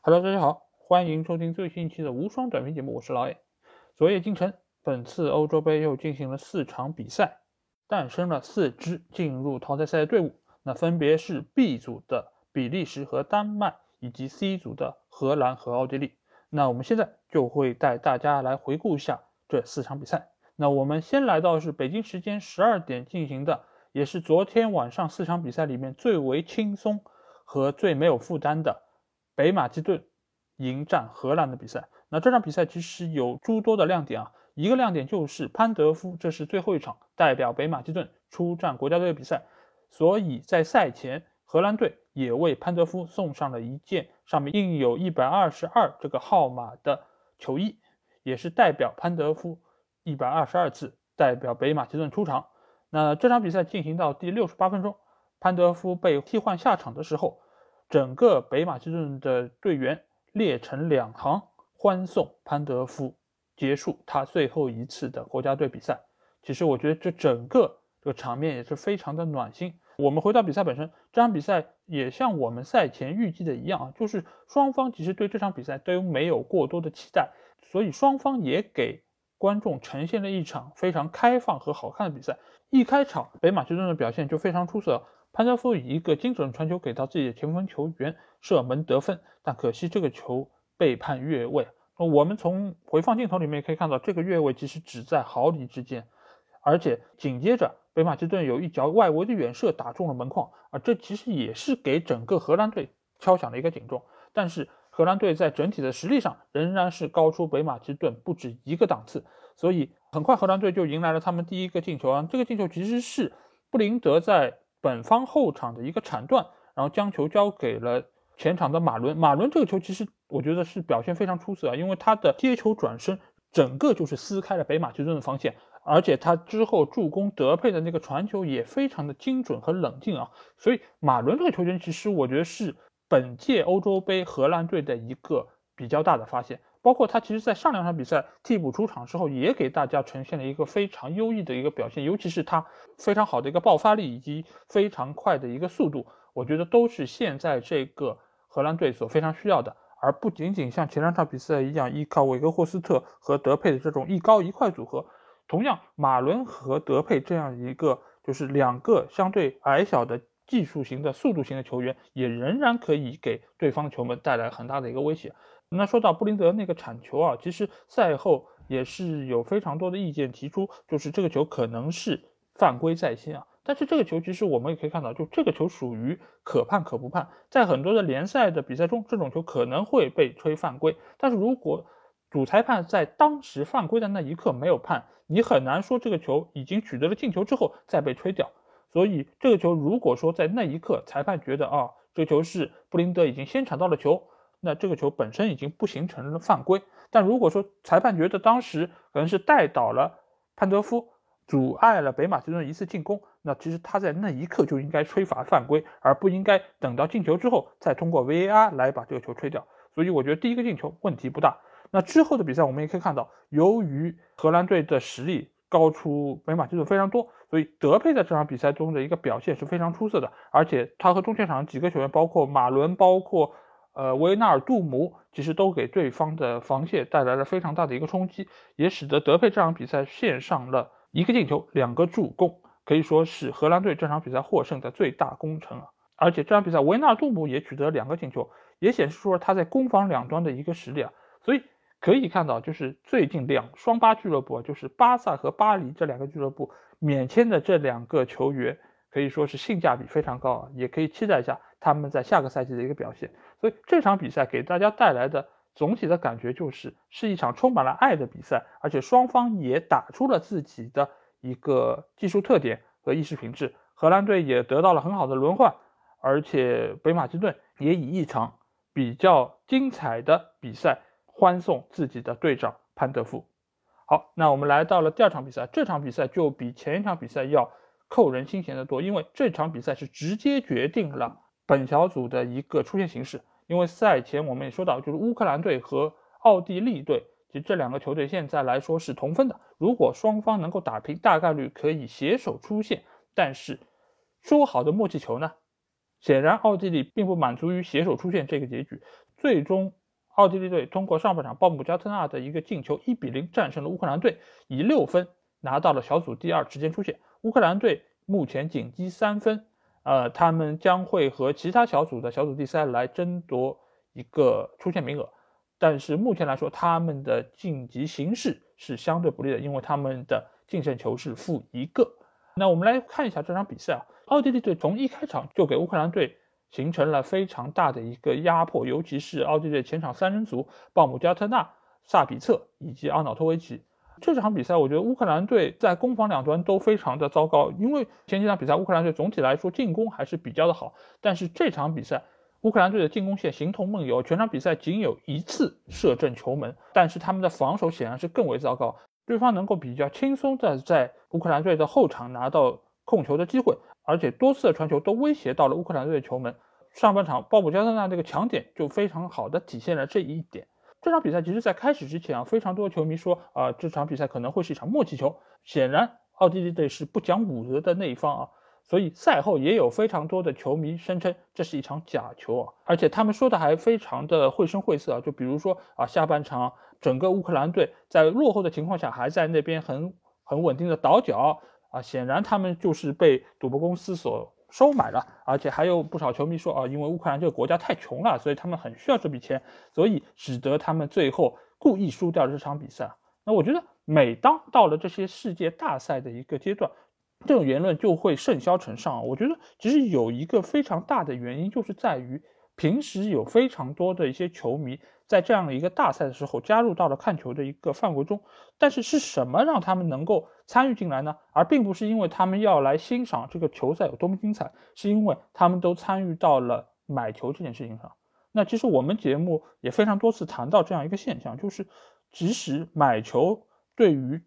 Hello，大家好，欢迎收听最新一期的无双短评节目，我是老野。昨夜今晨，本次欧洲杯又进行了四场比赛，诞生了四支进入淘汰赛的队伍，那分别是 B 组的比利时和丹麦，以及 C 组的荷兰和奥地利。那我们现在就会带大家来回顾一下这四场比赛。那我们先来到是北京时间十二点进行的，也是昨天晚上四场比赛里面最为轻松和最没有负担的。北马其顿迎战荷兰的比赛，那这场比赛其实有诸多的亮点啊。一个亮点就是潘德夫，这是最后一场代表北马其顿出战国家队的比赛，所以在赛前，荷兰队也为潘德夫送上了一件上面印有一百二十二这个号码的球衣，也是代表潘德夫一百二十二次代表北马其顿出场。那这场比赛进行到第六十八分钟，潘德夫被替换下场的时候。整个北马其顿的队员列成两行，欢送潘德夫结束他最后一次的国家队比赛。其实我觉得这整个这个场面也是非常的暖心。我们回到比赛本身，这场比赛也像我们赛前预计的一样啊，就是双方其实对这场比赛都没有过多的期待，所以双方也给观众呈现了一场非常开放和好看的比赛。一开场，北马其顿的表现就非常出色。潘德夫以一个精准传球给到自己的前锋球员射门得分，但可惜这个球被判越位。那我们从回放镜头里面可以看到，这个越位其实只在毫厘之间，而且紧接着北马其顿有一脚外围的远射打中了门框，啊，这其实也是给整个荷兰队敲响了一个警钟。但是荷兰队在整体的实力上仍然是高出北马其顿不止一个档次，所以很快荷兰队就迎来了他们第一个进球啊！这个进球其实是布林德在。本方后场的一个铲断，然后将球交给了前场的马伦。马伦这个球其实我觉得是表现非常出色啊，因为他的接球转身整个就是撕开了北马其顿的防线，而且他之后助攻德佩的那个传球也非常的精准和冷静啊。所以马伦这个球员其实我觉得是本届欧洲杯荷兰队的一个比较大的发现。包括他其实，在上两场比赛替补出场之后，也给大家呈现了一个非常优异的一个表现，尤其是他非常好的一个爆发力以及非常快的一个速度，我觉得都是现在这个荷兰队所非常需要的，而不仅仅像前两场比赛一样依靠韦格霍斯特和德佩的这种一高一快组合。同样，马伦和德佩这样一个就是两个相对矮小的技术型的速度型的球员，也仍然可以给对方球门带来很大的一个威胁。那说到布林德那个铲球啊，其实赛后也是有非常多的意见提出，就是这个球可能是犯规在先啊。但是这个球其实我们也可以看到，就这个球属于可判可不判，在很多的联赛的比赛中，这种球可能会被吹犯规。但是如果主裁判在当时犯规的那一刻没有判，你很难说这个球已经取得了进球之后再被吹掉。所以这个球如果说在那一刻裁判觉得啊，这个球是布林德已经先铲到了球。那这个球本身已经不形成了犯规，但如果说裁判觉得当时可能是带倒了潘德夫，阻碍了北马其顿一次进攻，那其实他在那一刻就应该吹罚犯规，而不应该等到进球之后再通过 VAR 来把这个球吹掉。所以我觉得第一个进球问题不大。那之后的比赛我们也可以看到，由于荷兰队的实力高出北马其顿非常多，所以德佩在这场比赛中的一个表现是非常出色的，而且他和中前场几个球员，包括马伦，包括。呃，维纳尔杜姆其实都给对方的防线带来了非常大的一个冲击，也使得德佩这场比赛献上了一个进球、两个助攻，可以说是荷兰队这场比赛获胜的最大功臣啊！而且这场比赛维纳尔杜姆也取得两个进球，也显示出了他在攻防两端的一个实力啊！所以可以看到，就是最近两双巴俱乐部，就是巴萨和巴黎这两个俱乐部免签的这两个球员，可以说是性价比非常高啊！也可以期待一下他们在下个赛季的一个表现。所以这场比赛给大家带来的总体的感觉就是，是一场充满了爱的比赛，而且双方也打出了自己的一个技术特点和意识品质。荷兰队也得到了很好的轮换，而且北马其顿也以一场比较精彩的比赛欢送自己的队长潘德夫。好，那我们来到了第二场比赛，这场比赛就比前一场比赛要扣人心弦的多，因为这场比赛是直接决定了。本小组的一个出线形势，因为赛前我们也说到，就是乌克兰队和奥地利队，其实这两个球队现在来说是同分的。如果双方能够打平，大概率可以携手出线。但是说好的默契球呢？显然奥地利并不满足于携手出线这个结局，最终奥地利队通过上半场鲍姆加特纳的一个进球，一比零战胜了乌克兰队，以六分拿到了小组第二，直接出线。乌克兰队目前仅积三分，呃，他们将会和其他小组的小组第三来争夺一个出线名额。但是目前来说，他们的晋级形势是相对不利的，因为他们的净胜球是负一个。那我们来看一下这场比赛啊，奥地利队从一开场就给乌克兰队形成了非常大的一个压迫，尤其是奥地利前场三人组鲍姆加特纳、萨比策以及阿瑙托维奇。这场比赛，我觉得乌克兰队在攻防两端都非常的糟糕，因为前几场比赛乌克兰队总体来说进攻还是比较的好，但是这场比赛。乌克兰队的进攻线形同梦游，全场比赛仅有一次射正球门，但是他们的防守显然是更为糟糕。对方能够比较轻松的在乌克兰队的后场拿到控球的机会，而且多次的传球都威胁到了乌克兰队的球门。上半场鲍姆加特纳这个强点就非常好的体现了这一点。这场比赛其实在开始之前啊，非常多的球迷说啊，这场比赛可能会是一场默契球。显然，奥地利队是不讲武德的那一方啊。所以赛后也有非常多的球迷声称这是一场假球啊，而且他们说的还非常的绘声绘色啊，就比如说啊，下半场整个乌克兰队在落后的情况下还在那边很很稳定的倒脚啊，显然他们就是被赌博公司所收买了，而且还有不少球迷说啊，因为乌克兰这个国家太穷了，所以他们很需要这笔钱，所以使得他们最后故意输掉这场比赛。那我觉得每当到了这些世界大赛的一个阶段。这种言论就会甚嚣尘上。我觉得其实有一个非常大的原因，就是在于平时有非常多的一些球迷在这样的一个大赛的时候加入到了看球的一个范围中。但是是什么让他们能够参与进来呢？而并不是因为他们要来欣赏这个球赛有多么精彩，是因为他们都参与到了买球这件事情上。那其实我们节目也非常多次谈到这样一个现象，就是即使买球对于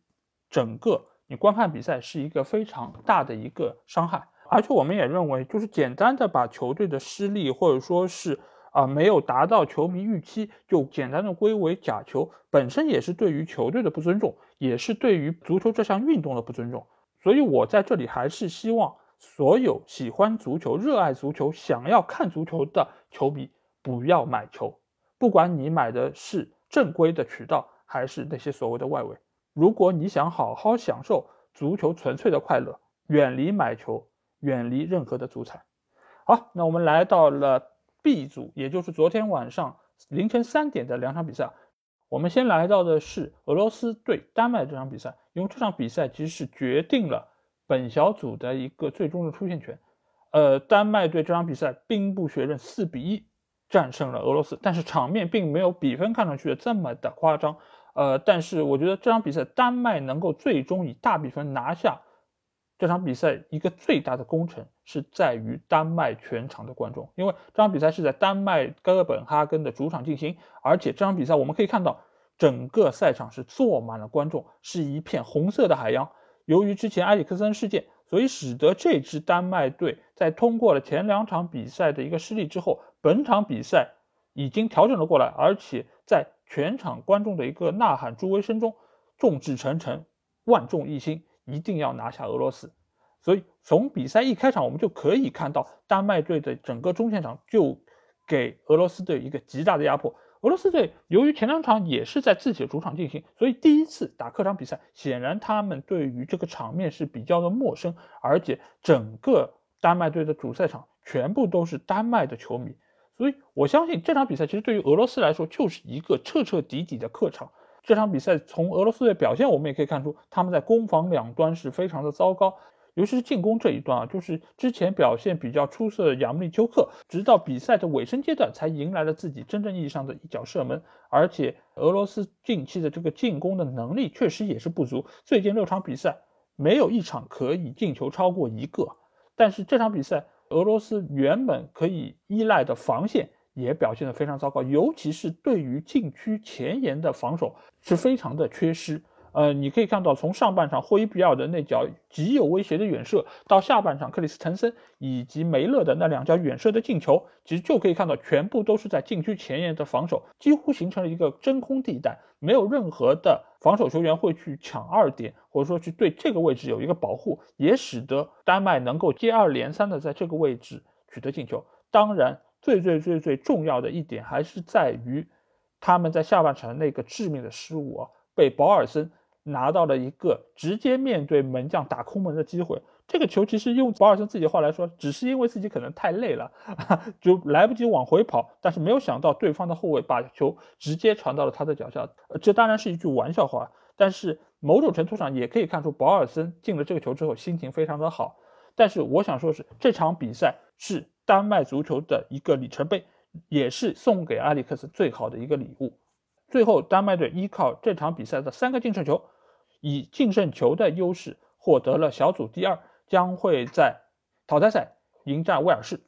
整个。你观看比赛是一个非常大的一个伤害，而且我们也认为，就是简单的把球队的失利或者说是啊没有达到球迷预期，就简单的归为假球，本身也是对于球队的不尊重，也是对于足球这项运动的不尊重。所以我在这里还是希望所有喜欢足球、热爱足球、想要看足球的球迷不要买球，不管你买的是正规的渠道，还是那些所谓的外围。如果你想好好享受足球纯粹的快乐，远离买球，远离任何的足彩。好，那我们来到了 B 组，也就是昨天晚上凌晨三点的两场比赛。我们先来到的是俄罗斯对丹麦这场比赛，因为这场比赛其实是决定了本小组的一个最终的出线权。呃，丹麦队这场比赛兵不血刃，四比一战胜了俄罗斯，但是场面并没有比分看上去的这么的夸张。呃，但是我觉得这场比赛丹麦能够最终以大比分拿下这场比赛，一个最大的功臣是在于丹麦全场的观众，因为这场比赛是在丹麦哥本哈根的主场进行，而且这场比赛我们可以看到整个赛场是坐满了观众，是一片红色的海洋。由于之前埃里克森事件，所以使得这支丹麦队在通过了前两场比赛的一个失利之后，本场比赛已经调整了过来，而且在。全场观众的一个呐喊助威声中，众志成城，万众一心，一定要拿下俄罗斯。所以从比赛一开场，我们就可以看到丹麦队的整个中前场就给俄罗斯队一个极大的压迫。俄罗斯队由于前两场也是在自己的主场进行，所以第一次打客场比赛，显然他们对于这个场面是比较的陌生，而且整个丹麦队的主赛场全部都是丹麦的球迷。所以，我相信这场比赛其实对于俄罗斯来说就是一个彻彻底底的客场。这场比赛从俄罗斯的表现，我们也可以看出，他们在攻防两端是非常的糟糕，尤其是进攻这一段啊，就是之前表现比较出色的亚穆利丘克，直到比赛的尾声阶段才迎来了自己真正意义上的一脚射门。而且，俄罗斯近期的这个进攻的能力确实也是不足，最近六场比赛没有一场可以进球超过一个。但是这场比赛。俄罗斯原本可以依赖的防线也表现得非常糟糕，尤其是对于禁区前沿的防守是非常的缺失。呃，你可以看到，从上半场霍伊比尔的那脚极有威胁的远射，到下半场克里斯滕森以及梅勒的那两脚远射的进球，其实就可以看到，全部都是在禁区前沿的防守，几乎形成了一个真空地带，没有任何的防守球员会去抢二点，或者说去对这个位置有一个保护，也使得丹麦能够接二连三的在这个位置取得进球。当然，最最最最重要的一点还是在于他们在下半场的那个致命的失误啊，被保尔森拿到了一个直接面对门将打空门的机会。这个球其实用保尔森自己的话来说，只是因为自己可能太累了，就来不及往回跑，但是没有想到对方的后卫把球直接传到了他的脚下。这当然是一句玩笑话，但是某种程度上也可以看出保尔森进了这个球之后心情非常的好。但是我想说的是，这场比赛是丹麦足球的一个里程碑，也是送给阿里克斯最好的一个礼物。最后，丹麦队依靠这场比赛的三个净胜球，以净胜球的优势获得了小组第二。将会在淘汰赛迎战威尔士。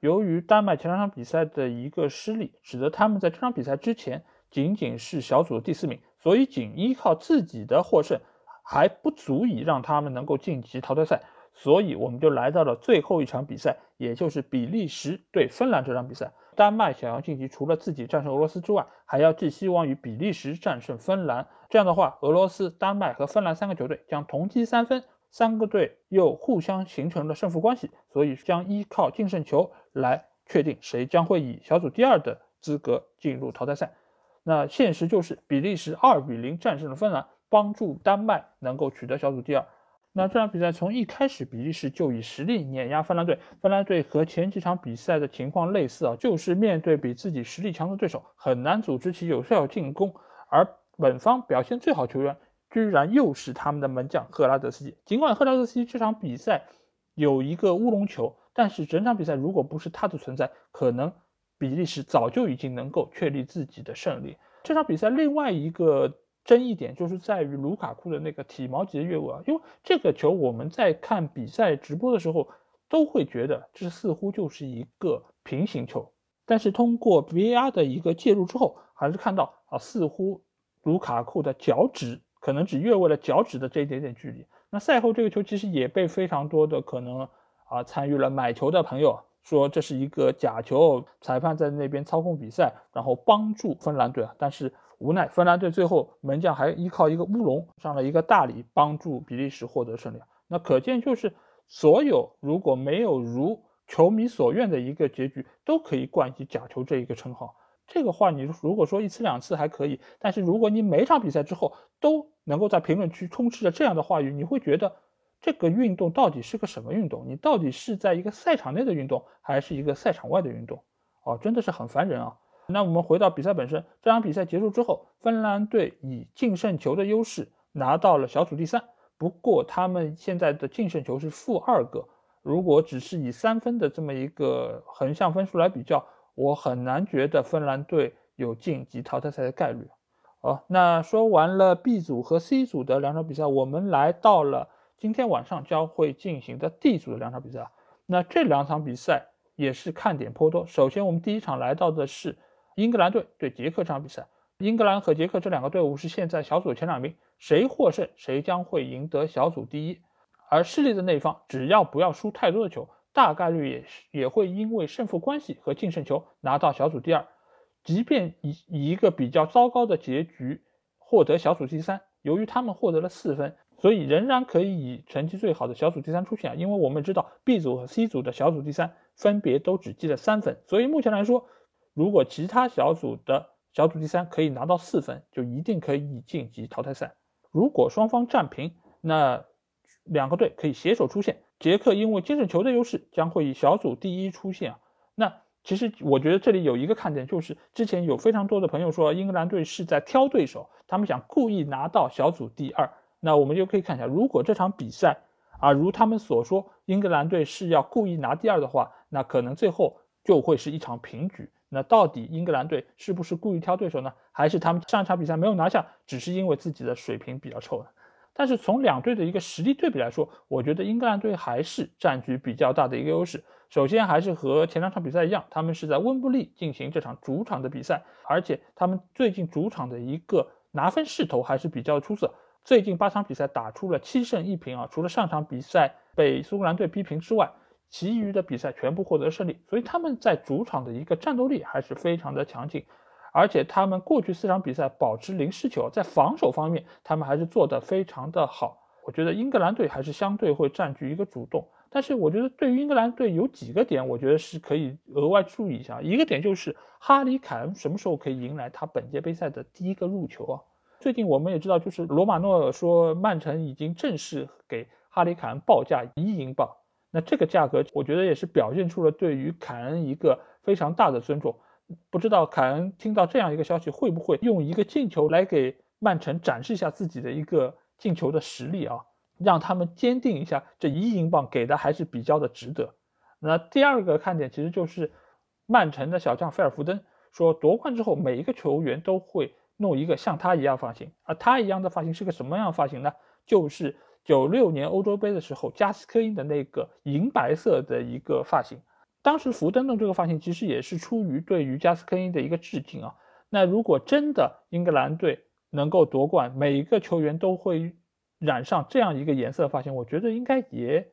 由于丹麦前两场比赛的一个失利，使得他们在这场比赛之前仅仅是小组第四名，所以仅依靠自己的获胜还不足以让他们能够晋级淘汰赛。所以我们就来到了最后一场比赛，也就是比利时对芬兰这场比赛。丹麦想要晋级，除了自己战胜俄罗斯之外，还要寄希望于比利时战胜芬兰。这样的话，俄罗斯、丹麦和芬兰三个球队将同积三分。三个队又互相形成了胜负关系，所以将依靠净胜球来确定谁将会以小组第二的资格进入淘汰赛。那现实就是比利时二比零战胜了芬兰，帮助丹麦能够取得小组第二。那这场比赛从一开始比利时就以实力碾压芬兰队，芬兰队和前几场比赛的情况类似啊，就是面对比自己实力强的对手，很难组织起有效进攻，而本方表现最好球员。居然又是他们的门将赫拉德斯基。尽管赫拉德斯基这场比赛有一个乌龙球，但是整场比赛如果不是他的存在，可能比利时早就已经能够确立自己的胜利。这场比赛另外一个争议点就是在于卢卡库的那个体毛级的越位啊，因为这个球我们在看比赛直播的时候都会觉得这似乎就是一个平行球，但是通过 VR 的一个介入之后，还是看到啊，似乎卢卡库的脚趾。可能只越位了脚趾的这一点点距离。那赛后这个球其实也被非常多的可能啊参与了买球的朋友说这是一个假球，裁判在那边操控比赛，然后帮助芬兰队啊。但是无奈芬兰队最后门将还依靠一个乌龙上了一个大礼，帮助比利时获得胜利。那可见就是所有如果没有如球迷所愿的一个结局，都可以冠以假球这一个称号。这个话，你如果说一次两次还可以，但是如果你每场比赛之后都能够在评论区充斥着这样的话语，你会觉得这个运动到底是个什么运动？你到底是在一个赛场内的运动，还是一个赛场外的运动？哦，真的是很烦人啊！那我们回到比赛本身，这场比赛结束之后，芬兰队以净胜球的优势拿到了小组第三。不过他们现在的净胜球是负二个，如果只是以三分的这么一个横向分数来比较。我很难觉得芬兰队有晋级淘汰赛的概率。好，那说完了 B 组和 C 组的两场比赛，我们来到了今天晚上将会进行的 D 组的两场比赛。那这两场比赛也是看点颇多。首先，我们第一场来到的是英格兰队对捷克这场比赛。英格兰和捷克这两个队伍是现在小组前两名，谁获胜谁将会赢得小组第一。而失利的那一方只要不要输太多的球。大概率也是也会因为胜负关系和净胜球拿到小组第二，即便以以一个比较糟糕的结局获得小组第三，由于他们获得了四分，所以仍然可以以成绩最好的小组第三出现。因为我们知道 B 组和 C 组的小组第三分别都只积了三分，所以目前来说，如果其他小组的小组第三可以拿到四分，就一定可以晋级淘汰赛。如果双方战平，那两个队可以携手出线。捷克因为精神球的优势，将会以小组第一出线啊。那其实我觉得这里有一个看点，就是之前有非常多的朋友说英格兰队是在挑对手，他们想故意拿到小组第二。那我们就可以看一下，如果这场比赛啊，如他们所说，英格兰队是要故意拿第二的话，那可能最后就会是一场平局。那到底英格兰队是不是故意挑对手呢？还是他们上一场比赛没有拿下，只是因为自己的水平比较臭呢？但是从两队的一个实力对比来说，我觉得英格兰队还是占据比较大的一个优势。首先还是和前两场比赛一样，他们是在温布利进行这场主场的比赛，而且他们最近主场的一个拿分势头还是比较出色。最近八场比赛打出了七胜一平啊，除了上场比赛被苏格兰队逼平之外，其余的比赛全部获得胜利，所以他们在主场的一个战斗力还是非常的强劲。而且他们过去四场比赛保持零失球，在防守方面他们还是做得非常的好。我觉得英格兰队还是相对会占据一个主动，但是我觉得对于英格兰队有几个点，我觉得是可以额外注意一下。一个点就是哈里凯恩什么时候可以迎来他本届杯赛的第一个入球啊？最近我们也知道，就是罗马诺尔说曼城已经正式给哈里凯恩报价一亿英镑，那这个价格我觉得也是表现出了对于凯恩一个非常大的尊重。不知道凯恩听到这样一个消息，会不会用一个进球来给曼城展示一下自己的一个进球的实力啊？让他们坚定一下，这一亿英镑给的还是比较的值得。那第二个看点其实就是曼城的小将菲尔福登说，夺冠之后每一个球员都会弄一个像他一样发型，而他一样的发型是个什么样发型呢？就是九六年欧洲杯的时候加斯科因的那个银白色的一个发型。当时福登的这个发型其实也是出于对于加斯科因的一个致敬啊。那如果真的英格兰队能够夺冠，每一个球员都会染上这样一个颜色发型，我觉得应该也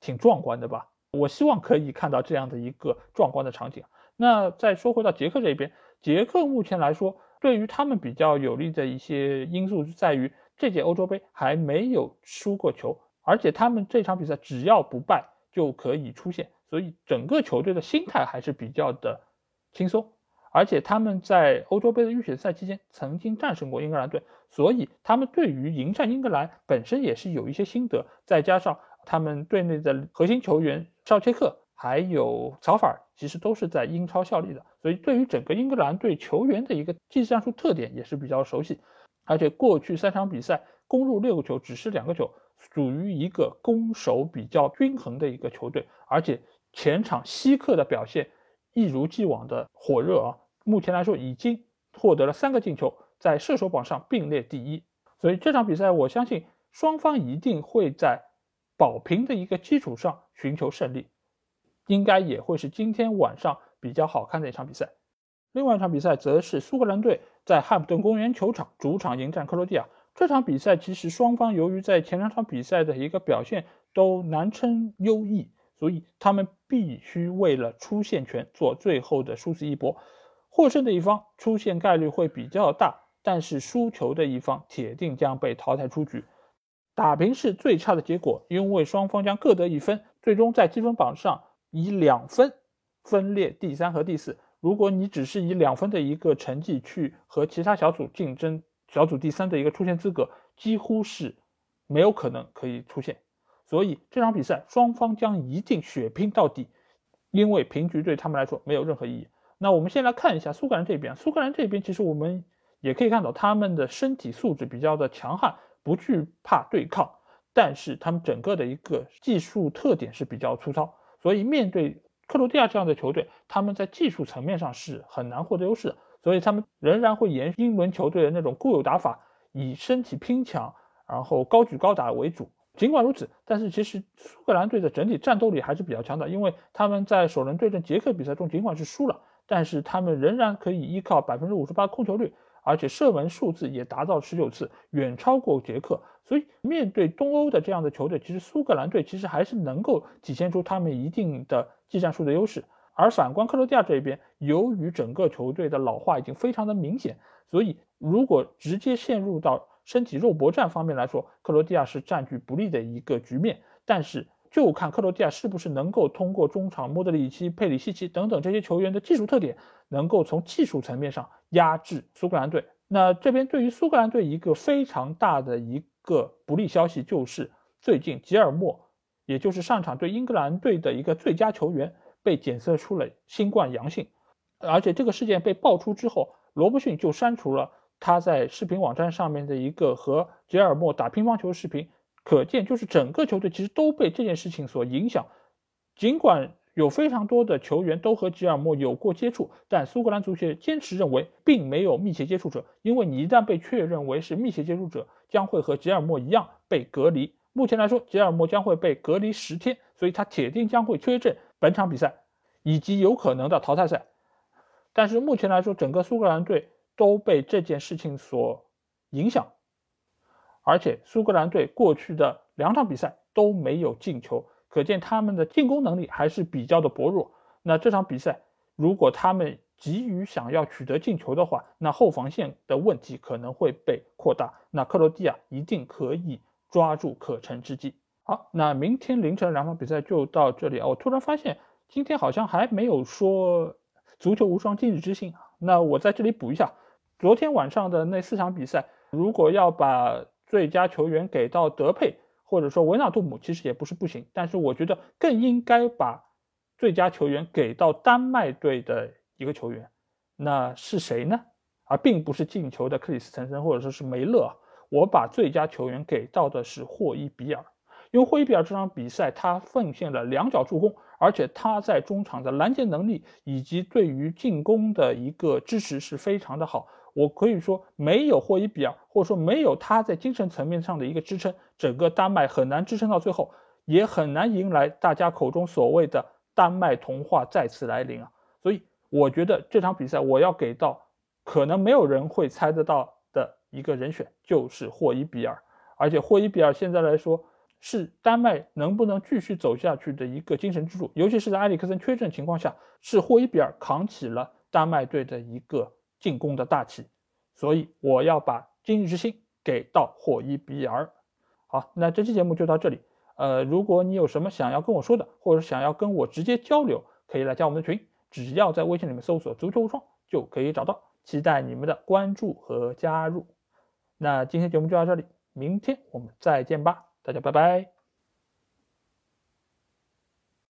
挺壮观的吧。我希望可以看到这样的一个壮观的场景。那再说回到捷克这边，捷克目前来说，对于他们比较有利的一些因素是在于这届欧洲杯还没有输过球，而且他们这场比赛只要不败就可以出线。所以整个球队的心态还是比较的轻松，而且他们在欧洲杯的预选赛期间曾经战胜过英格兰队，所以他们对于迎战英格兰本身也是有一些心得。再加上他们队内的核心球员绍切克还有曹法尔，其实都是在英超效力的，所以对于整个英格兰队球员的一个技战术特点也是比较熟悉。而且过去三场比赛攻入六个球，只是两个球，属于一个攻守比较均衡的一个球队，而且。前场希克的表现一如既往的火热啊！目前来说已经获得了三个进球，在射手榜上并列第一。所以这场比赛，我相信双方一定会在保平的一个基础上寻求胜利，应该也会是今天晚上比较好看的一场比赛。另外一场比赛则是苏格兰队在汉普顿公园球场主场迎战克罗地亚。这场比赛其实双方由于在前两场比赛的一个表现都难称优异。所以他们必须为了出线权做最后的殊死一搏，获胜的一方出线概率会比较大，但是输球的一方铁定将被淘汰出局。打平是最差的结果，因为双方将各得一分，最终在积分榜上以两分分列第三和第四。如果你只是以两分的一个成绩去和其他小组竞争小组第三的一个出线资格，几乎是没有可能可以出现。所以这场比赛双方将一定血拼到底，因为平局对他们来说没有任何意义。那我们先来看一下苏格兰这边，苏格兰这边其实我们也可以看到他们的身体素质比较的强悍，不惧怕对抗，但是他们整个的一个技术特点是比较粗糙，所以面对克罗地亚这样的球队，他们在技术层面上是很难获得优势的，所以他们仍然会沿英伦球队的那种固有打法，以身体拼抢，然后高举高打为主。尽管如此，但是其实苏格兰队的整体战斗力还是比较强的，因为他们在首轮对阵捷克比赛中尽管是输了，但是他们仍然可以依靠百分之五十八控球率，而且射门数字也达到十九次，远超过捷克。所以面对东欧的这样的球队，其实苏格兰队其实还是能够体现出他们一定的技战术的优势。而反观克罗地亚这边，由于整个球队的老化已经非常的明显，所以如果直接陷入到身体肉搏战方面来说，克罗地亚是占据不利的一个局面。但是就看克罗地亚是不是能够通过中场莫德里奇、佩里西奇等等这些球员的技术特点，能够从技术层面上压制苏格兰队。那这边对于苏格兰队一个非常大的一个不利消息就是，最近吉尔莫，也就是上场对英格兰队的一个最佳球员，被检测出了新冠阳性。而且这个事件被爆出之后，罗伯逊就删除了。他在视频网站上面的一个和吉尔莫打乒乓球视频，可见就是整个球队其实都被这件事情所影响。尽管有非常多的球员都和吉尔莫有过接触，但苏格兰足协坚持认为并没有密切接触者，因为你一旦被确认为是密切接触者，将会和吉尔莫一样被隔离。目前来说，吉尔莫将会被隔离十天，所以他铁定将会缺阵本场比赛以及有可能的淘汰赛。但是目前来说，整个苏格兰队。都被这件事情所影响，而且苏格兰队过去的两场比赛都没有进球，可见他们的进攻能力还是比较的薄弱。那这场比赛，如果他们急于想要取得进球的话，那后防线的问题可能会被扩大。那克罗地亚一定可以抓住可乘之机。好，那明天凌晨两场比赛就到这里啊。我突然发现今天好像还没有说足球无双今日之星啊。那我在这里补一下，昨天晚上的那四场比赛，如果要把最佳球员给到德佩或者说维纳杜姆，其实也不是不行。但是我觉得更应该把最佳球员给到丹麦队的一个球员，那是谁呢？而并不是进球的克里斯滕森或者说是梅勒。我把最佳球员给到的是霍伊比尔。因为霍伊比尔这场比赛，他奉献了两脚助攻，而且他在中场的拦截能力以及对于进攻的一个支持是非常的好。我可以说，没有霍伊比尔，或者说没有他在精神层面上的一个支撑，整个丹麦很难支撑到最后，也很难迎来大家口中所谓的丹麦童话再次来临啊。所以，我觉得这场比赛我要给到可能没有人会猜得到一个人选，就是霍伊比尔。而且，霍伊比尔现在来说。是丹麦能不能继续走下去的一个精神支柱，尤其是在埃里克森缺阵情况下，是霍伊比尔扛起了丹麦队的一个进攻的大旗，所以我要把今日之星给到霍伊比尔。好，那这期节目就到这里。呃，如果你有什么想要跟我说的，或者想要跟我直接交流，可以来加我们的群，只要在微信里面搜索“足球无双”就可以找到。期待你们的关注和加入。那今天节目就到这里，明天我们再见吧。大家拜拜。